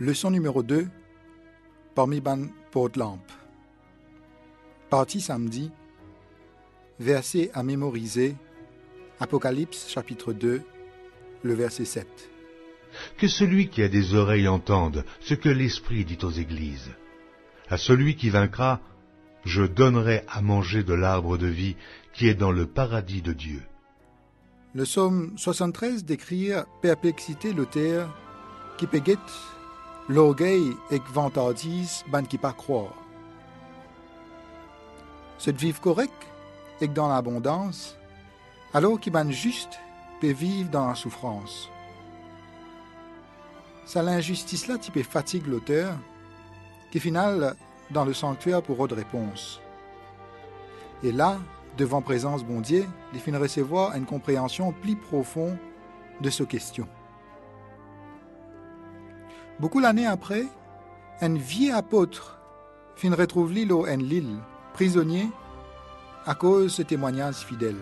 Leçon numéro 2 parmi ban porte-lampe. Partie samedi. Verset à mémoriser. Apocalypse chapitre 2, le verset 7. Que celui qui a des oreilles entende ce que l'Esprit dit aux églises. À celui qui vaincra, je donnerai à manger de l'arbre de vie qui est dans le paradis de Dieu. Le psaume 73 décrit perplexité l'auteur qui péguette l'orgueil et vantardise ban qui pas croire. Cette vivre correct et dans l'abondance, alors qui ban juste peut vivre dans la souffrance. Ça l'injustice là qui peut fatigue l'auteur, qui final dans le sanctuaire pour autre réponse. Et là, devant présence bon Dieu, il finit recevoir une compréhension plus profonde de ce question. Beaucoup l'année après, un vieux apôtre fin retrouve l'île au en l'île, prisonnier, à cause de ce témoignage fidèle.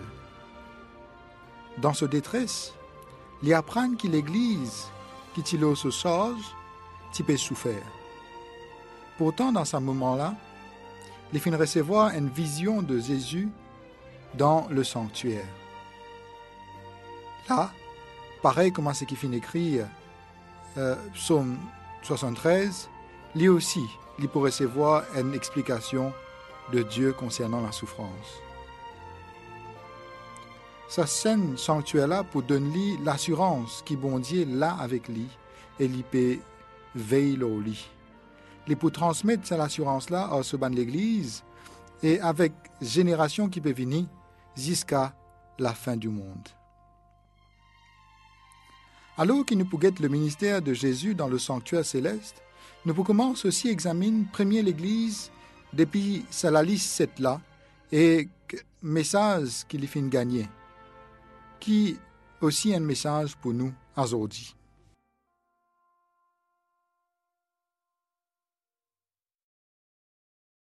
Dans ce détresse, il apprend que l'Église, qui tilo se charge, t'y peut souffrir. Pourtant, dans ce moment-là, il fin recevoir une vision de Jésus dans le sanctuaire. Là, pareil comme ce qui finit écrit euh, psaume 73, lui aussi, il peut recevoir une explication de Dieu concernant la souffrance. Sa scène sanctuaire-là pour donner l'assurance qui bon Dieu là avec lui et lui peut veiller au lit. Il peut transmettre cette assurance-là à ce ban de l'Église et avec génération qui peut venir jusqu'à la fin du monde. Alors qu'il nous peut le ministère de Jésus dans le sanctuaire céleste, nous pouvons aussi examiner premier l'Église depuis sa liste cette là et message qu'il fait gagner, qui aussi un message pour nous aujourd'hui.